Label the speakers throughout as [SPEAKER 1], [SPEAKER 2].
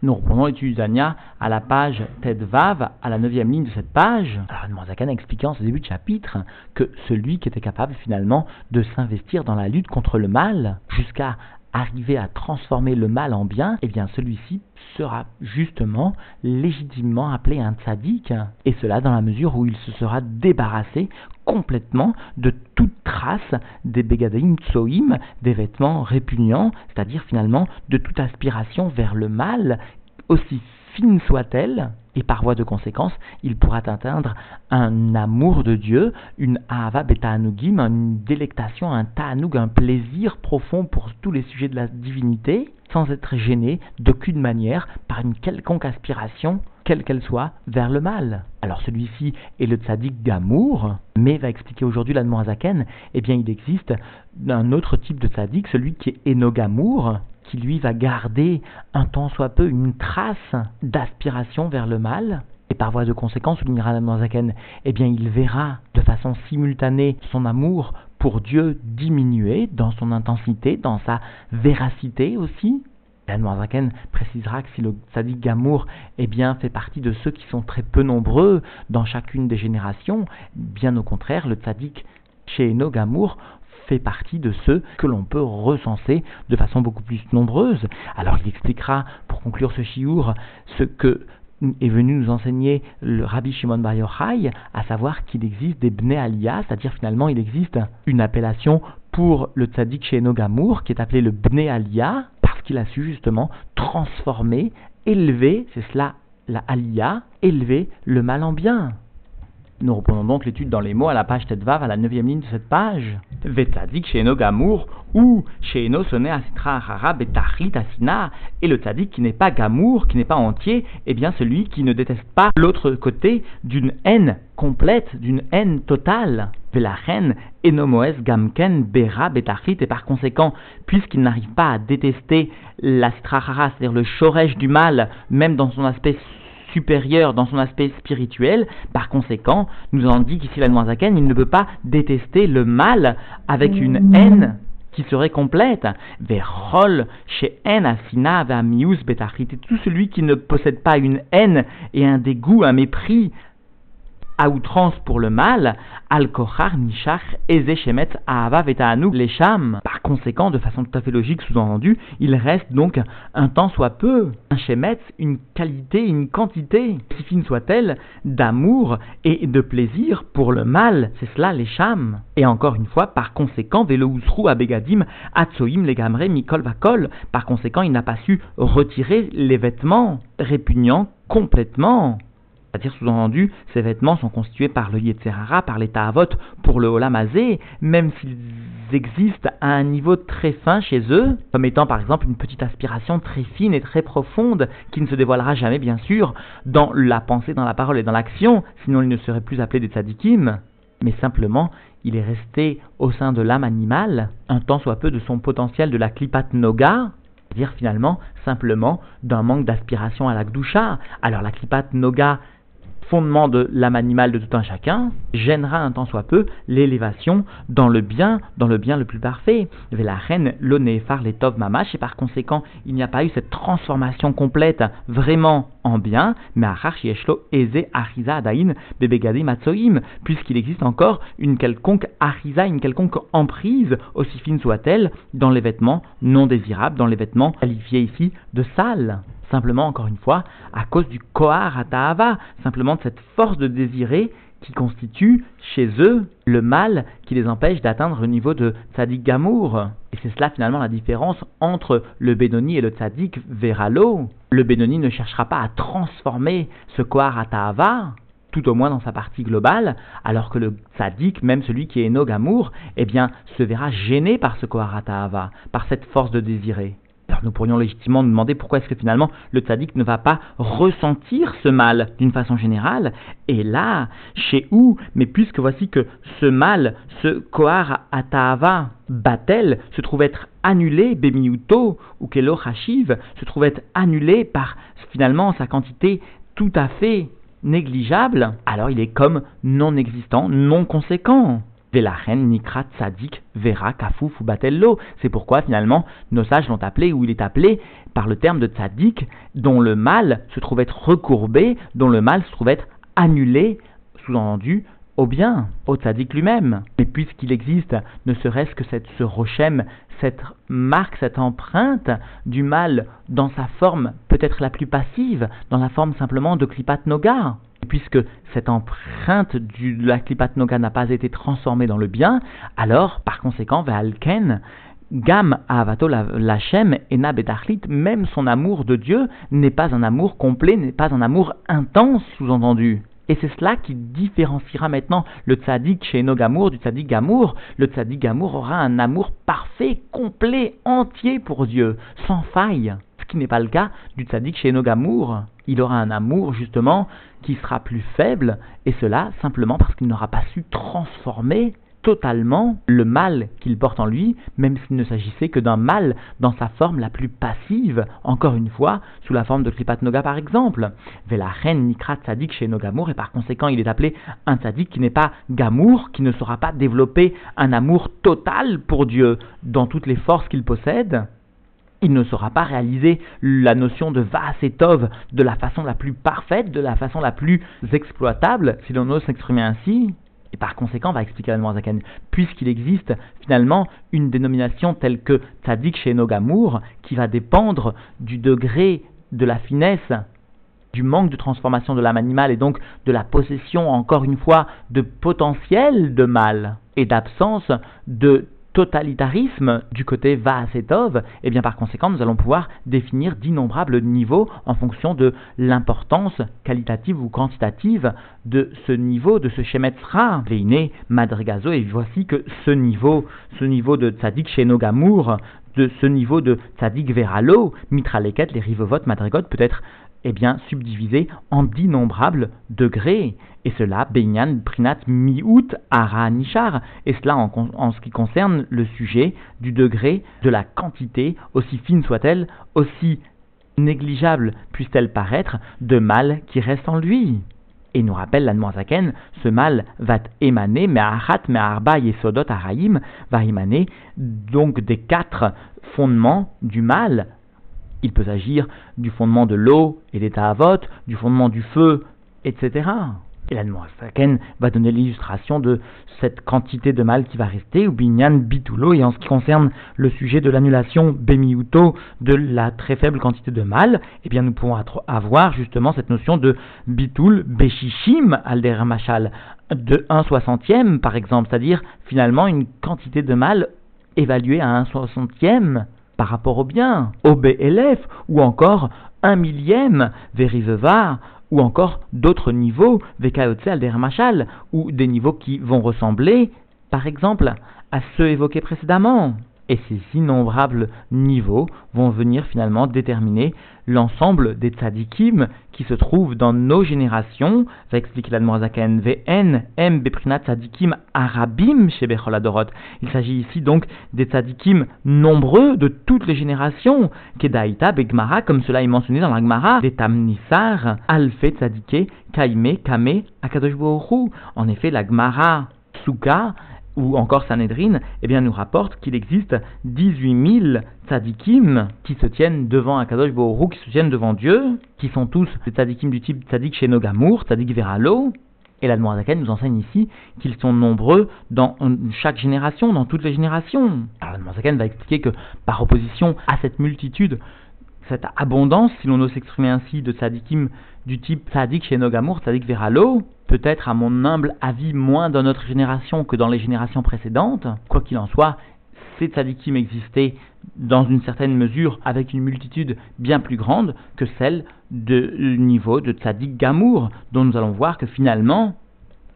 [SPEAKER 1] Nous reprenons l'étude d'Ania à la page Ted Vav, à la neuvième ligne de cette page. Alors, Zakan a expliqué en ce début de chapitre que celui qui était capable finalement de s'investir dans la lutte contre le mal jusqu'à arriver à transformer le mal en bien, eh bien celui-ci sera justement légitimement appelé un tzaddik, et cela dans la mesure où il se sera débarrassé complètement de toute trace des begadim tsoim, des vêtements répugnants, c'est-à-dire finalement de toute aspiration vers le mal, aussi fine soit-elle, et par voie de conséquence, il pourra atteindre un amour de Dieu, une ahava beta'anugim, une délectation, un ta'anug, un plaisir profond pour tous les sujets de la divinité, sans être gêné d'aucune manière par une quelconque aspiration, quelle qu'elle soit, vers le mal. Alors celui-ci est le tzaddik d'amour, mais va expliquer aujourd'hui l'Admorazaken, eh bien il existe un autre type de tzaddik, celui qui est enogamour, qui lui va garder un tant soit peu une trace d'aspiration vers le mal, et par voie de conséquence, soulignera Zaken, eh bien il verra de façon simultanée son amour pour Dieu diminuer dans son intensité, dans sa véracité aussi. Zaken précisera que si le sadique Gamour eh bien, fait partie de ceux qui sont très peu nombreux dans chacune des générations, bien au contraire, le tzaddik chez Gamour fait partie de ceux que l'on peut recenser de façon beaucoup plus nombreuse. Alors il expliquera, pour conclure ce chiour, ce que est venu nous enseigner le Rabbi Shimon Bar Yochai, à savoir qu'il existe des Bnei Aliyah, c'est-à-dire finalement il existe une appellation pour le tzaddik chez Enogamour, qui est appelé le Bnei Aliyah, parce qu'il a su justement transformer, élever, c'est cela la Aliyah, élever le mal en bien. Nous reprenons donc l'étude dans les mots à la page Tetvav, à la neuvième ligne de cette page. Gamour, ou Asitra Betachrit Asina, et le tzadik qui n'est pas Gamour, qui n'est pas entier, eh bien celui qui ne déteste pas l'autre côté d'une haine complète, d'une haine totale. Velachen, Enomoes Gamken Bera et par conséquent, puisqu'il n'arrive pas à détester la c'est-à-dire le chorège du mal, même dans son aspect supérieur dans son aspect spirituel. Par conséquent, nous en dit qu'ici la Zaken, il ne peut pas détester le mal avec une haine qui serait complète. Verrol, chez asina, tout celui qui ne possède pas une haine et un dégoût, un mépris à outrance pour le mal, al kochar nishach ezeshemet ahava les lesham. Par conséquent, de façon tout à fait logique, sous-entendu, il reste donc un temps soit peu, un shemet, une qualité, une quantité, si fine soit-elle, d'amour et de plaisir pour le mal, c'est cela lesham. Et encore une fois, par conséquent, velo usru abegadim atsoim legamre mikol vakol. Par conséquent, il n'a pas su retirer les vêtements répugnants complètement. C'est-à-dire, sous-entendu, ces vêtements sont constitués par le Yetzerara, par l'état avot pour le Olamazé, même s'ils existent à un niveau très fin chez eux, comme étant par exemple une petite aspiration très fine et très profonde, qui ne se dévoilera jamais, bien sûr, dans la pensée, dans la parole et dans l'action, sinon ils ne seraient plus appelés des tzadikim. Mais simplement, il est resté au sein de l'âme animale, un tant soit peu de son potentiel de la klipat noga, c'est-à-dire finalement simplement d'un manque d'aspiration à la gdusha. Alors la klipat noga fondement de l'âme animale de tout un chacun, gênera un tant soit peu l'élévation dans le bien, dans le bien le plus parfait. La reine, l'onéphar, les tov mamash, et par conséquent, il n'y a pas eu cette transformation complète vraiment en bien, mais puisqu'il existe encore une quelconque ariza, une quelconque emprise, aussi fine soit-elle, dans les vêtements non désirables, dans les vêtements qualifiés ici de sales. Simplement, encore une fois, à cause du Kohar Atahava, simplement de cette force de désirer qui constitue chez eux le mal qui les empêche d'atteindre le niveau de Tzadik Gamour. Et c'est cela finalement la différence entre le Benoni et le Tzadik Veralo. Le Benoni ne cherchera pas à transformer ce Kohar tout au moins dans sa partie globale, alors que le Tzadik, même celui qui est Nogamour, eh bien, se verra gêné par ce Kohar par cette force de désirer. Alors nous pourrions légitimement nous demander pourquoi est-ce que finalement le tzaddik ne va pas ressentir ce mal d'une façon générale. Et là, chez où Mais puisque voici que ce mal, ce kohar atahava batel, se trouve être annulé, bemiuto ou kelo hashiv, se trouve être annulé par finalement sa quantité tout à fait négligeable, alors il est comme non existant, non conséquent. Nikrat, Tzadik, Vera, Kafouf ou Batello. C'est pourquoi finalement nos sages l'ont appelé ou il est appelé par le terme de Tzadik, dont le mal se trouve être recourbé, dont le mal se trouve être annulé, sous-entendu, au bien, au tzaddik lui-même. Et puisqu'il existe ne serait-ce que cette, ce rochem, cette marque, cette empreinte du mal dans sa forme peut-être la plus passive, dans la forme simplement de Klipat Noga, puisque cette empreinte de la Klipat Noga n'a pas été transformée dans le bien, alors, par conséquent, Ve'alken, Gam Avato Lachem et Betachlit, même son amour de Dieu n'est pas un amour complet, n'est pas un amour intense, sous-entendu. Et c'est cela qui différenciera maintenant le tzaddik chez Enogamour du tzaddik Gamour. Le tzaddik Gamour aura un amour parfait, complet, entier pour Dieu, sans faille. Qui n'est pas le cas du tzaddik chez Enogamour. Il aura un amour justement qui sera plus faible, et cela simplement parce qu'il n'aura pas su transformer totalement le mal qu'il porte en lui, même s'il ne s'agissait que d'un mal dans sa forme la plus passive, encore une fois, sous la forme de Kripat Noga par exemple. reine Nikrat Tzadik chez Nogamour, et par conséquent il est appelé un Tzadik qui n'est pas Gamour, qui ne saura pas développer un amour total pour Dieu dans toutes les forces qu'il possède. Il ne saura pas réaliser la notion de Vas de la façon la plus parfaite, de la façon la plus exploitable, si l'on ose s'exprimer ainsi. Et par conséquent, on va expliquer à Zaken, puisqu'il existe finalement une dénomination telle que Tzadik chez Nogamour, qui va dépendre du degré de la finesse, du manque de transformation de l'âme animale et donc de la possession, encore une fois, de potentiel de mal et d'absence de totalitarisme du côté Vaasetov, et eh bien par conséquent, nous allons pouvoir définir d'innombrables niveaux en fonction de l'importance qualitative ou quantitative de ce niveau, de ce Shemetzra, Veine, Madrigazo, et voici que ce niveau, ce niveau de Tzadik chez Nogamour, de ce niveau de Tzadik Veralo, Mitraleket, les Rivovot, Madrigot, peut être eh bien, subdivisé en d'innombrables degrés. Et cela, Benyan, Prinat, Miout, Ara, Nishar. Et cela en, ce qui concerne le sujet du degré de la quantité, aussi fine soit-elle, aussi négligeable puisse-t-elle paraître, de mal qui reste en lui. Et nous rappelle l'Anmoazaken, ce mal va émaner, mais Ahat, mais Arba, Yesodot, Araïm, va émaner donc des quatre fondements du mal il peut s'agir du fondement de l'eau et des ta'avot, du fondement du feu, etc. Et la Saken va donner l'illustration de cette quantité de mal qui va rester, ou binyan bitulo, et en ce qui concerne le sujet de l'annulation bemiuto de la très faible quantité de mal, eh bien nous pouvons avoir justement cette notion de bitul beshishim alderamachal, de 1 soixantième par exemple, c'est-à-dire finalement une quantité de mal évaluée à 1 soixantième par rapport au bien, au BLF, ou encore un millième, Veriveva, ou encore d'autres niveaux, Vekayotse Aldermachal, ou des niveaux qui vont ressembler, par exemple, à ceux évoqués précédemment. Et ces innombrables niveaux vont venir finalement déterminer l'ensemble des tzadikim qui se trouvent dans nos générations, va expliquer la Zaken, VN, M, Beprinat tzadikim arabim chez Becholadorot. Il s'agit ici donc des tzadikim nombreux de toutes les générations, Kedaïta, Begmara, comme cela est mentionné dans la Gemara, des Tamnissar, Alfe tzadike, Kaime, Kame, Akadosh En effet, la Gemara, Suka, ou encore Sanhedrin, eh bien, nous rapporte qu'il existe 18 000 tzadikim qui se tiennent devant Akadosh Borou, qui se tiennent devant Dieu, qui sont tous des tzadikim du type tzadik Shenogamour, tzadik Veralo. Et la Noirzaken nous enseigne ici qu'ils sont nombreux dans chaque génération, dans toutes les générations. Alors la va expliquer que par opposition à cette multitude, cette abondance, si l'on ose s'exprimer ainsi, de tzadikim du type tzadik Shenogamour, tzadik Veralo, peut-être à mon humble avis moins dans notre génération que dans les générations précédentes. Quoi qu'il en soit, ces tzadikim existaient dans une certaine mesure avec une multitude bien plus grande que celle du niveau de tzadik gamour, dont nous allons voir que finalement,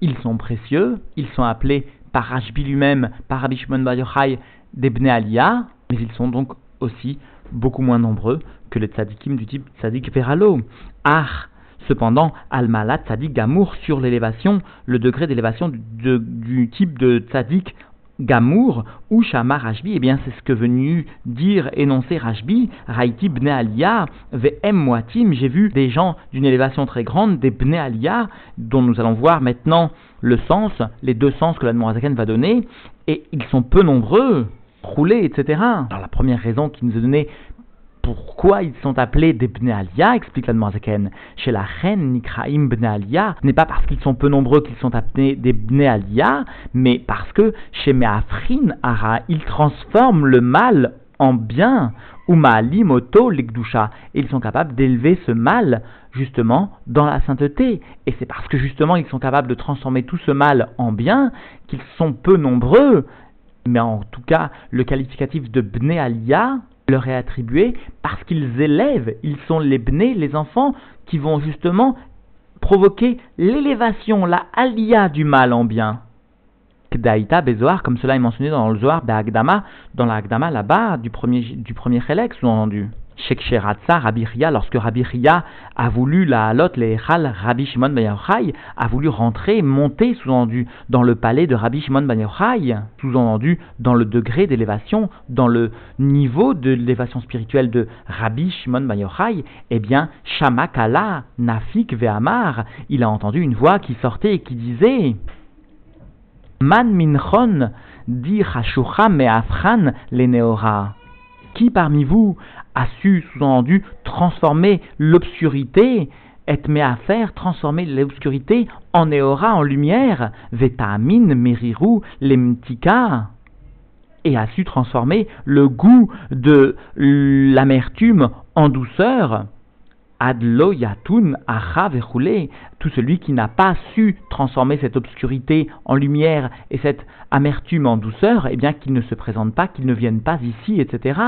[SPEAKER 1] ils sont précieux, ils sont appelés par Rashbi lui-même, par Rabbi Shimon Yochai, des Bnei Aliyah, mais ils sont donc aussi beaucoup moins nombreux que les tzadikim du type tzadik veralo. Cependant, Al-Malat Tzadik Gamour sur l'élévation, le degré d'élévation du, type de Tzadik Gamour ou Shama Rajbi, eh bien c'est ce que venu dire, énoncer Rajbi, Raiti Bne Aliyah, V'em Moatim, j'ai vu des gens d'une élévation très grande, des Bne Aliyah, dont nous allons voir maintenant le sens, les deux sens que la Zaken va donner, et ils sont peu nombreux, roulés, etc. Alors la première raison qui nous est donnée pourquoi ils sont appelés des Bnealia, explique la Zaken. Chez la reine Nikraim Bnealia, n'est pas parce qu'ils sont peu nombreux qu'ils sont appelés des Bnealia, mais parce que chez Meafrin Ara, ils transforment le mal en bien, ou Moto Legdusha, et ils sont capables d'élever ce mal justement dans la sainteté. Et c'est parce que justement ils sont capables de transformer tout ce mal en bien qu'ils sont peu nombreux. Mais en tout cas, le qualificatif de Bne Alia leur est attribué parce qu'ils élèvent, ils sont les Bne, les enfants, qui vont justement provoquer l'élévation, la alia du mal en bien. Kdaïta Bezoar, comme cela est mentionné dans le Zohar d'Agdama, dans la Agdama là-bas, du premier, du premier sous-entendu. Sheksheratza, Rabbi Ria, lorsque Rabbi Ria a voulu la halot, les Echal, Rabbi Shimon Ben a voulu rentrer, monter, sous-entendu, dans le palais de Rabbi Shimon Ben sous-entendu, dans le degré d'élévation, dans le niveau de l'élévation spirituelle de Rabbi Shimon Ben eh bien, Shamakala, Nafik Ve'amar, il a entendu une voix qui sortait et qui disait Man minchon dit Hashucha me'afran neora. Qui parmi vous a su, sous-entendu, transformer l'obscurité, et à faire transformer l'obscurité en néora, en lumière, vetamin meriru lemtika, et a su transformer le goût de l'amertume en douceur, Adlo yatun acha tout celui qui n'a pas su transformer cette obscurité en lumière et cette amertume en douceur, eh bien qu'il ne se présente pas, qu'il ne vienne pas ici, etc.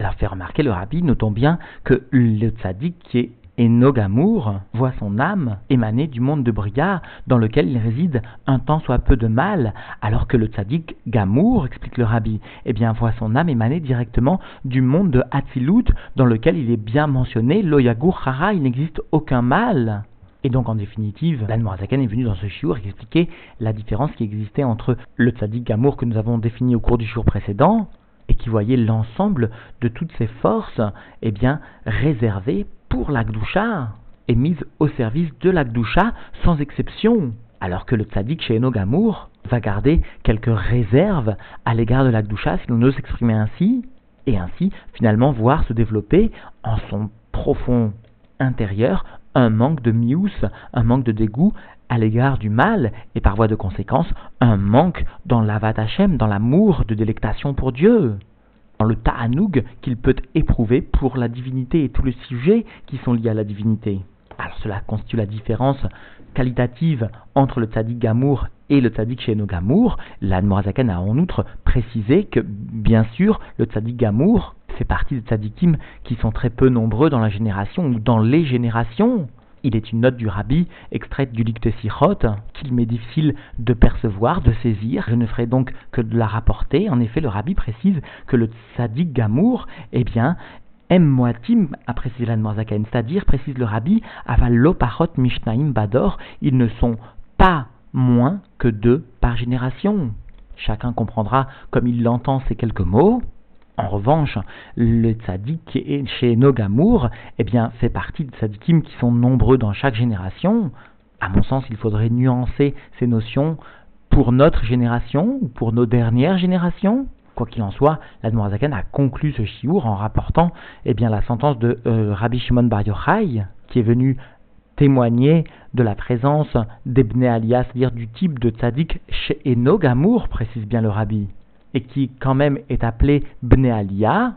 [SPEAKER 1] Alors fait remarquer le rabbi, notons bien que le tzaddik qui est Enogamour voit son âme émaner du monde de Bria dans lequel il réside un temps soit peu de mal, alors que le tzaddik Gamour, explique le rabbi, eh bien voit son âme émaner directement du monde de Hatzilut dans lequel il est bien mentionné, Loyagur Hara, il n'existe aucun mal. Et donc, en définitive, l'Anne est venu dans ce chiour expliquer la différence qui existait entre le tzaddik Gamour que nous avons défini au cours du jour précédent, qui voyait l'ensemble de toutes ces forces, eh réservées pour l'Akdoucha et mise au service de l'Akdoucha sans exception. Alors que le tzaddik chez Enogamour va garder quelques réserves à l'égard de l'Akdoucha, si l'on ose s'exprimer ainsi, et ainsi finalement voir se développer en son profond intérieur un manque de mius, un manque de dégoût à l'égard du mal, et par voie de conséquence, un manque dans l'avat dans l'amour de délectation pour Dieu dans le ta'anoug qu'il peut éprouver pour la divinité et tous les sujets qui sont liés à la divinité. Alors cela constitue la différence qualitative entre le tzaddik Gamour et le tzaddik Sheno Gamour. A en outre précisé que, bien sûr, le tzaddik Gamour fait partie des tzaddikim qui sont très peu nombreux dans la génération ou dans les générations. Il est une note du rabbi extraite du Lik Sichot qu'il m'est difficile de percevoir, de saisir. Je ne ferai donc que de la rapporter. En effet, le rabbi précise que le tzaddik Gamour, eh bien, M. Moatim, a précisé la c'est-à-dire, précise le rabbi, aval lopachot mishnaim bador, ils ne sont pas moins que deux par génération. Chacun comprendra comme il l'entend ces quelques mots. En revanche, le tzaddik chez Nogamour eh bien, fait partie des tzaddikim qui sont nombreux dans chaque génération. À mon sens, il faudrait nuancer ces notions pour notre génération ou pour nos dernières générations. Quoi qu'il en soit, l'Admorazakan a conclu ce chiour en rapportant eh bien, la sentence de euh, Rabbi Shimon Bar Yochai, qui est venu témoigner de la présence d'Ebne Alias, c'est-à-dire du type de tzaddik chez Enogamour, précise bien le rabbi et qui quand même est appelé Bnealia,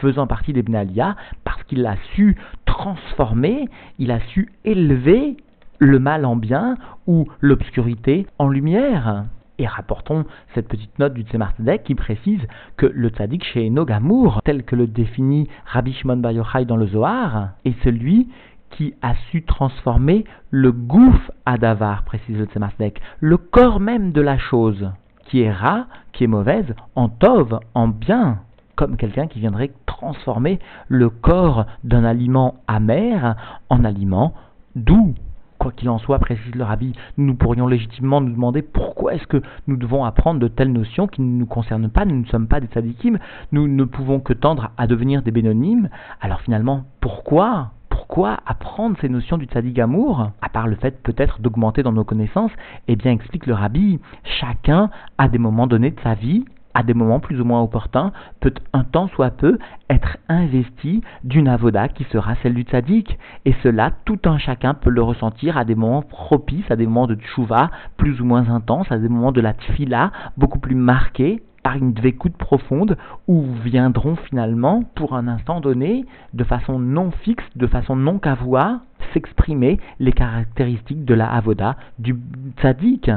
[SPEAKER 1] faisant partie des Bnealia, parce qu'il a su transformer, il a su élever le mal en bien ou l'obscurité en lumière. Et rapportons cette petite note du Tzemar qui précise que le tzaddik chez Enogamour, tel que le définit Rabbi Shimon Bar Yochai dans le Zohar, est celui qui a su transformer le gouffre à Davar, précise le Tzemar le corps même de la chose qui est rat, qui est mauvaise, en tov, en bien, comme quelqu'un qui viendrait transformer le corps d'un aliment amer en aliment doux. Quoi qu'il en soit, précise le rabbi, nous pourrions légitimement nous demander pourquoi est-ce que nous devons apprendre de telles notions qui ne nous concernent pas, nous ne sommes pas des sadikim, nous ne pouvons que tendre à devenir des bénonymes. Alors finalement, pourquoi pourquoi apprendre ces notions du tzaddik amour, à part le fait peut-être d'augmenter dans nos connaissances Eh bien, explique le rabbi, chacun, à des moments donnés de sa vie, à des moments plus ou moins opportuns, peut un temps soit peu être investi d'une avoda qui sera celle du tzaddik. Et cela, tout un chacun peut le ressentir à des moments propices, à des moments de tchouva plus ou moins intenses, à des moments de la tfila beaucoup plus marqués, par une dvécoute profonde, où viendront finalement, pour un instant donné, de façon non fixe, de façon non cavoie, s'exprimer les caractéristiques de la avoda du tzaddik.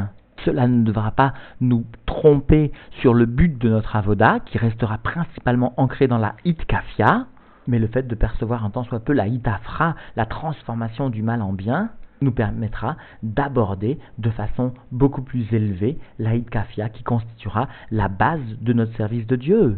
[SPEAKER 1] Cela ne devra pas nous tromper sur le but de notre avoda, qui restera principalement ancré dans la kafia, mais le fait de percevoir un tant soit peu la afra, la transformation du mal en bien, nous permettra d'aborder de façon beaucoup plus élevée la kafia qui constituera la base de notre service de Dieu.